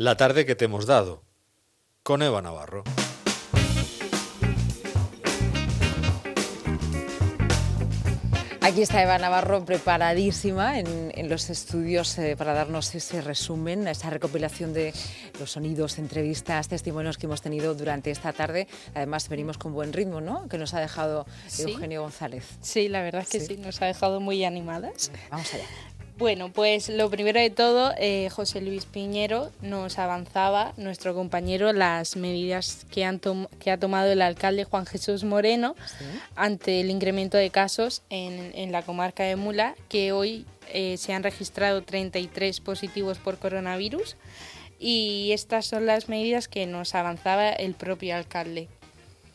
La tarde que te hemos dado, con Eva Navarro. Aquí está Eva Navarro preparadísima en, los estudios eh, para darnos ese resumen, esa recopilación de los sonidos, entrevistas, testimonios que hemos tenido durante esta tarde. Además, venimos con buen ritmo, ¿no? Que nos ha dejado Eugenio González. Sí, la verdad es que sí. nos ha dejado muy animadas. Vamos allá. Bueno, pues lo primero de todo, eh, José Luis Piñero nos avanzaba, nuestro compañero, las medidas que, han que ha tomado el alcalde Juan Jesús Moreno ante el incremento de casos en, la comarca de Mula, que hoy eh, se han registrado 33 positivos por coronavirus y estas son las medidas que nos avanzaba el propio alcalde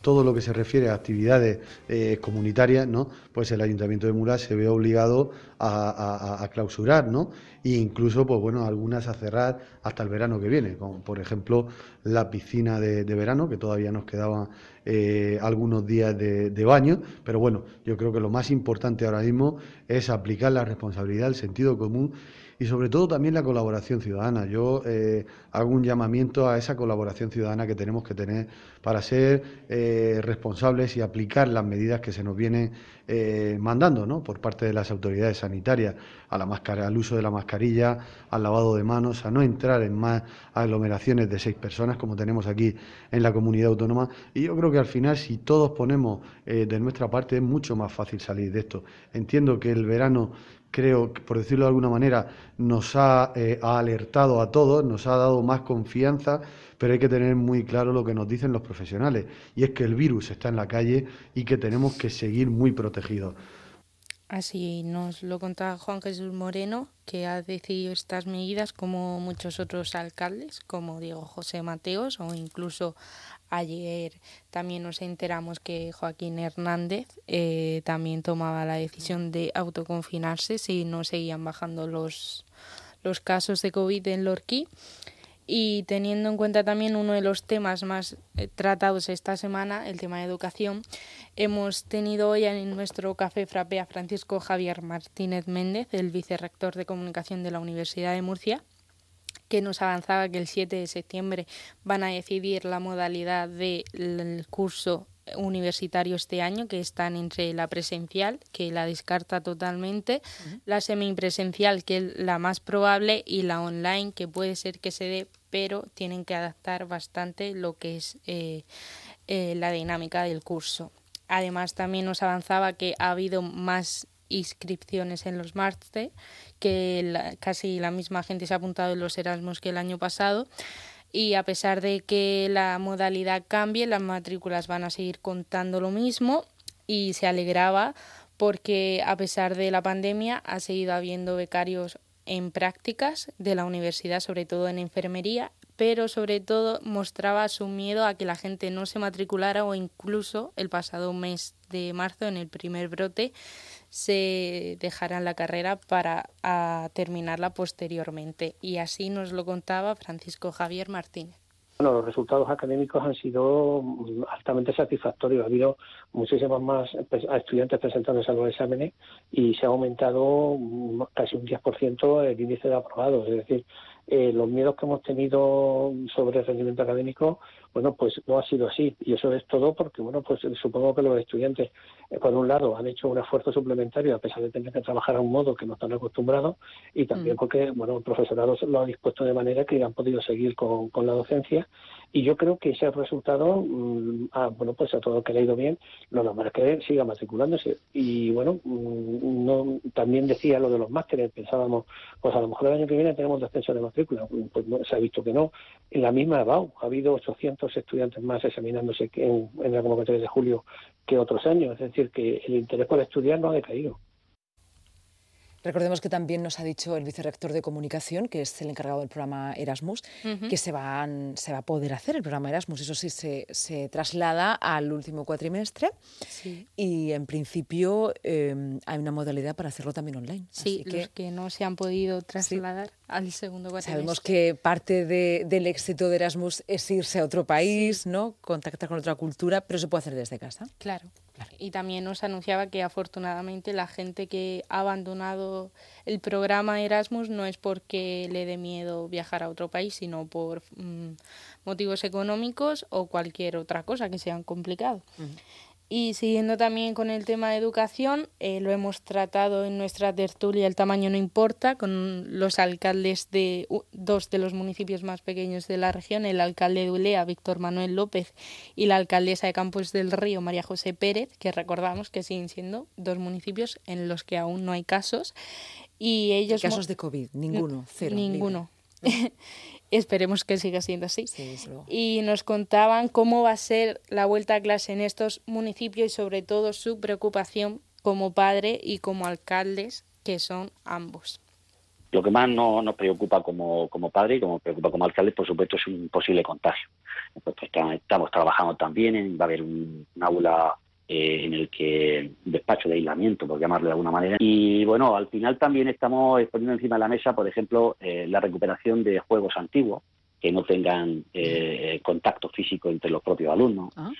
todo lo que se refiere a actividades eh, comunitarias, ¿no? pues el Ayuntamiento de Mulas se ve obligado a, clausurar, ¿no? E incluso, pues bueno, algunas a cerrar hasta el verano que viene, como por ejemplo la piscina de, verano, que todavía nos quedaban eh, algunos días de, baño, pero bueno, yo creo que lo más importante ahora mismo es aplicar la responsabilidad, el sentido común y sobre todo también la colaboración ciudadana. Yo eh, hago un llamamiento a esa colaboración ciudadana que tenemos que tener para ser eh, responsables y aplicar las medidas que se nos vienen eh, mandando ¿no? por parte de las autoridades sanitarias, a la máscara, al uso de la mascarilla, al lavado de manos, a no entrar en más aglomeraciones de seis personas como tenemos aquí en la comunidad autónoma. Y yo creo que al final, si todos ponemos de nuestra parte, es mucho más fácil salir de esto. Entiendo que el verano creo, por decirlo de alguna manera, nos eh, ha, alertado a todos, nos ha dado más confianza, pero hay que tener muy claro lo que nos dicen los profesionales, y es que el virus está en la calle y que tenemos que seguir muy protegidos. Así nos lo contaba Juan Jesús Moreno, que ha decidido estas medidas como muchos otros alcaldes, como Diego José Mateos o incluso Ayer también nos enteramos que Joaquín Hernández eh, también tomaba la decisión de autoconfinarse si no seguían bajando los, los casos de COVID en Lorquí. Y teniendo en cuenta también uno de los temas más eh, tratados esta semana, el tema de educación, hemos tenido hoy en nuestro café frappé a Francisco Javier Martínez Méndez, el vicerrector de comunicación de la Universidad de Murcia, que nos avanzaba que el 7 de septiembre van a decidir la modalidad del curso universitario este año, que están entre la presencial, que la descarta totalmente, la semipresencial, que es la más probable, y la online, que puede ser que se dé, pero tienen que adaptar bastante lo que es eh, eh, la dinámica del curso. Además, también nos avanzaba que ha habido más inscripciones en los máster, que casi la misma gente se ha apuntado en los Erasmus que el año pasado. Y a pesar de que la modalidad cambie, las matrículas van a seguir contando lo mismo y se alegraba porque a pesar de la pandemia ha seguido habiendo becarios en prácticas de la universidad, sobre todo en enfermería, pero sobre todo mostraba su miedo a que la gente no se matriculara o incluso el pasado mes de marzo, en el primer brote, se dejarán la carrera para terminarla posteriormente. Y así nos lo contaba Francisco Javier Martínez. Bueno, los resultados académicos han sido mm, altamente satisfactorios. Ha habido muchísimos más estudiantes presentándose a los exámenes y se ha aumentado casi un 10% el índice de aprobados. Es decir, eh, los miedos que hemos tenido sobre el rendimiento académico, bueno, pues no ha sido así. Y eso es todo porque, bueno, pues supongo que los estudiantes, eh, por un lado, han hecho un esfuerzo suplementario a pesar de tener que trabajar a un modo que no están acostumbrados y también mm. porque, bueno, el profesorado lo ha dispuesto de manera que han podido seguir con, con la docencia. Y yo creo que ese resultado, mm, ah, bueno, pues a todo lo que le ha ido bien, lo normal es que siga matriculándose. Y bueno, mm, no, también decía lo de los másteres, pensábamos, pues a lo mejor el año que viene tenemos descenso de matrícula. Pues no, se ha visto que no. En la misma EBAU ha habido 800 estudiantes más examinándose en, en la convocatoria de julio que otros años. Es decir, que el interés por estudiar no ha decaído. Recordemos que también nos ha dicho el vicerrector de comunicación, que es el encargado del programa Erasmus, que se, van, se va a poder hacer el programa Erasmus. Eso sí, se, se traslada al último cuatrimestre y en principio em, hay una modalidad para hacerlo también online. Sí, los que, no se han podido trasladar al segundo cuatrimestre. Sabemos que parte del éxito de Erasmus es irse a otro país, ¿no? contactar con otra cultura, pero se puede hacer desde casa. Claro. Y también nos anunciaba que afortunadamente la gente que ha abandonado el programa Erasmus no es porque le dé miedo viajar a otro país, sino por mm, motivos económicos o cualquier otra cosa que sea complicado. Y siguiendo también con el tema de educación, eh, lo hemos tratado en nuestra tertulia El tamaño no importa, con los alcaldes de dos de los municipios más pequeños de la región, el alcalde de Ulea, Víctor Manuel López, y la alcaldesa de Campos del Río, María José Pérez, que recordamos que siguen siendo dos municipios en los que aún no hay casos. Y ellos casos de COVID, ninguno, cero. Ninguno. Esperemos que siga siendo así. y nos contaban cómo va a ser la vuelta a clase en estos municipios y sobre todo su preocupación como padre y como alcaldes, que son ambos. Lo que más nos preocupa como, como padre y como preocupa como alcalde, por supuesto, es un posible contagio. estamos trabajando también, va a haber un aula eh, en el que despacho de aislamiento, por llamarlo de alguna manera. Y bueno, al final también estamos poniendo encima de la mesa, por ejemplo, eh, la recuperación de juegos antiguos que no tengan eh, contacto físico entre los propios alumnos. Ah.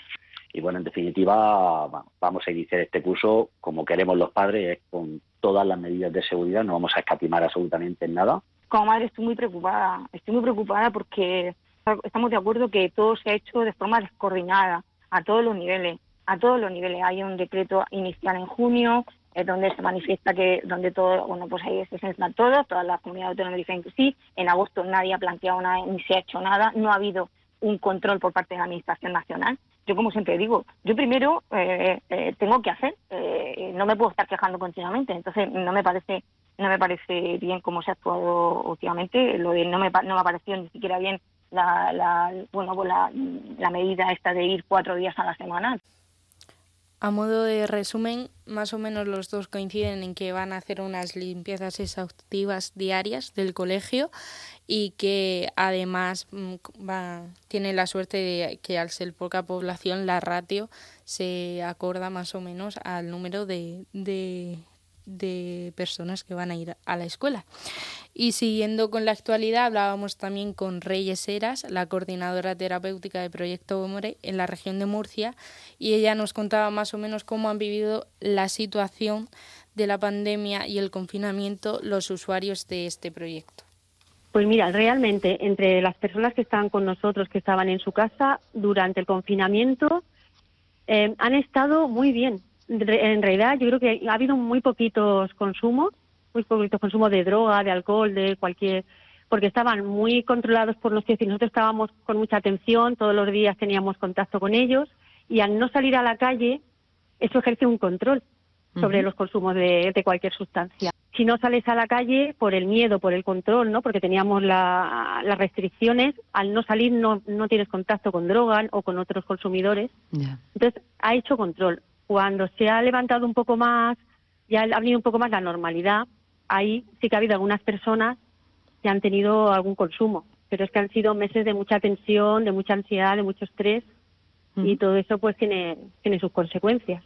Y bueno, en definitiva, vamos a iniciar este curso como queremos los padres, con todas las medidas de seguridad, no vamos a escatimar absolutamente en nada. Como madre estoy muy preocupada, estoy muy preocupada porque estamos de acuerdo que todo se ha hecho de forma descoordinada a todos los niveles a todos los niveles. Hay un decreto inicial en junio eh, donde se manifiesta que donde todo, bueno, pues ahí se centran todos, todas las comunidades autónomas dicen que sí. En agosto nadie ha planteado nada ni se ha hecho nada. No ha habido un control por parte de la Administración Nacional. Yo, como siempre digo, yo primero eh, eh, tengo que hacer, no me puedo estar quejando continuamente. Entonces, no me parece no me parece bien cómo se ha actuado últimamente. Lo de no me, no me ha parecido ni siquiera bien la, la bueno, pues la, la medida esta de ir cuatro días a la semana. A modo de resumen, más o menos los dos coinciden en que van a hacer unas limpiezas exhaustivas diarias del colegio y que además mm, va, tiene la suerte de que al ser poca población la ratio se acorda más o menos al número de, de de personas que van a ir a la escuela. Y siguiendo con la actualidad, hablábamos también con Reyes Eras, la coordinadora terapéutica de Proyecto More en la región de Murcia, y ella nos contaba más o menos cómo han vivido la situación de la pandemia y el confinamiento los usuarios de este proyecto. Pues mira, realmente entre las personas que estaban con nosotros, que estaban en su casa durante el confinamiento, eh, han estado muy bien en realidad yo creo que ha habido muy poquitos consumos, muy poquitos consumos de droga, de alcohol, de cualquier, porque estaban muy controlados por los y nosotros estábamos con mucha atención, todos los días teníamos contacto con ellos y al no salir a la calle, eso ejerce un control sobre los consumos de, cualquier sustancia. Si no sales a la calle por el miedo, por el control, ¿no? Porque teníamos las restricciones, al no salir no, no tienes contacto con droga o con otros consumidores. Entonces, ha hecho control cuando se ha levantado un poco más, ya ha venido un poco más la normalidad, ahí sí que ha habido algunas personas que han tenido algún consumo, pero es que han sido meses de mucha tensión, de mucha ansiedad, de mucho estrés y todo eso pues tiene, tiene sus consecuencias.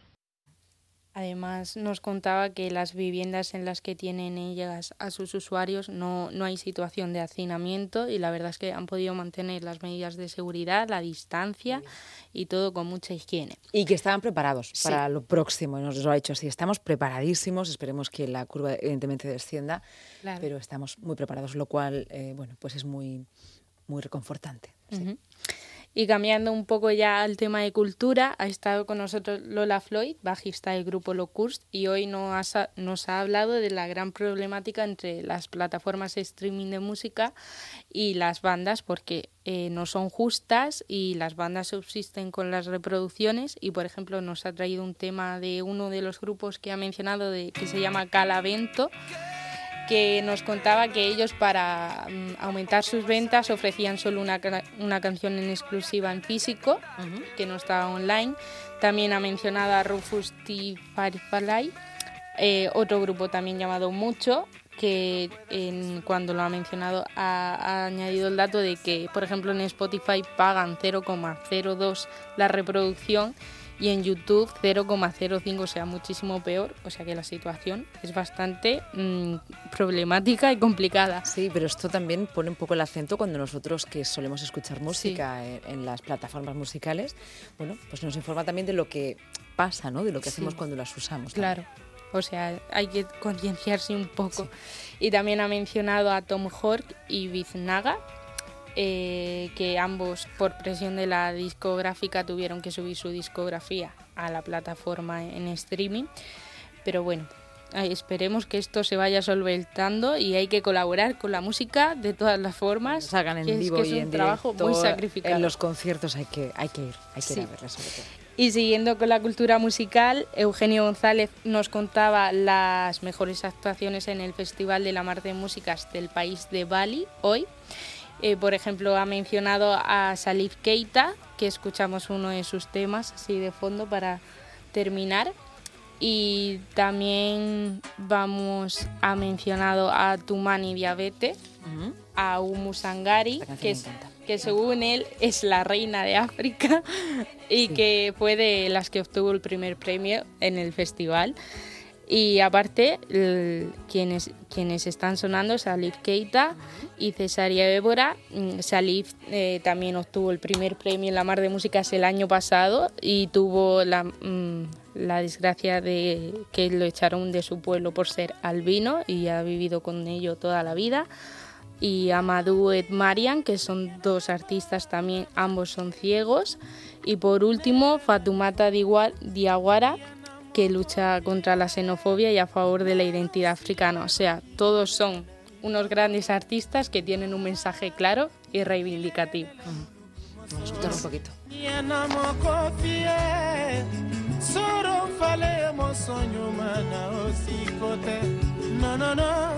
Además, nos contaba que las viviendas en las que tienen ellas a sus usuarios no, no hay situación de hacinamiento y la verdad es que han podido mantener las medidas de seguridad, la distancia y todo con mucha higiene. Y que estaban preparados para lo próximo, nos lo ha dicho así. Estamos preparadísimos, esperemos que la curva evidentemente descienda, pero estamos muy preparados, lo cual, eh, bueno, pues es muy, muy reconfortante. Y cambiando un poco ya al tema de cultura, ha estado con nosotros Lola Floyd, bajista del grupo Locust, y hoy nos ha, hablado de la gran problemática entre las plataformas de streaming de música y las bandas, porque eh, no son justas y las bandas subsisten con las reproducciones. Y por ejemplo, nos ha traído un tema de uno de los grupos que ha mencionado, de, que se llama Calavento que nos contaba que ellos para mm, aumentar sus ventas ofrecían solo una, una canción en exclusiva en físico, que no estaba online. También ha mencionado a Rufus T. Firefly, eh, otro grupo también llamado Mucho, que en, cuando lo ha mencionado ha, ha, añadido el dato de que, por ejemplo, en Spotify pagan 0,02 la reproducción y en YouTube 0,05, o sea, muchísimo peor. O sea que la situación es bastante mm, problemática y complicada. Sí, pero esto también pone un poco el acento cuando nosotros que solemos escuchar música en, las plataformas musicales, bueno, pues nos informa también de lo que pasa, ¿no? De lo que hacemos cuando las usamos. Claro. O sea, hay que concienciarse un poco. Y también ha mencionado a Tom Hork y Biznaga, eh, que ambos por presión de la discográfica tuvieron que subir su discografía a la plataforma en streaming. Pero bueno, esperemos que esto se vaya solventando y hay que colaborar con la música de todas las formas. Hagan en vivo y en trabajo muy sacrificado. En los conciertos hay que, hay que ir, hay que ir a verla sobre todo. Y siguiendo con la cultura musical, Eugenio González nos contaba las mejores actuaciones en el Festival de la Mar de Músicas del país de Bali hoy. Eh, por ejemplo, ha mencionado a Salif Keita, que escuchamos uno de sus temas así de fondo para terminar. Y también vamos a mencionado a Tumani Diabete, a Umu Sangari, que, que según él es la reina de África y que fue de las que obtuvo el primer premio en el festival. Y aparte, quienes, quienes están sonando, Salif Keita y Cesaria Évora. Mm, Salif eh, también obtuvo el primer premio en la Mar de Músicas el año pasado y tuvo la, mm, la desgracia de que lo echaron de su pueblo por ser albino y ha vivido con ello toda la vida. Y Amadou et Marian, que son dos artistas también, ambos son ciegos. Y por último, Fatumata Diawara, que lucha contra la xenofobia y a favor de la identidad africana. O sea, todos son unos grandes artistas que tienen un mensaje claro y reivindicativo. Vamos a escuchar un poquito. No, no, no.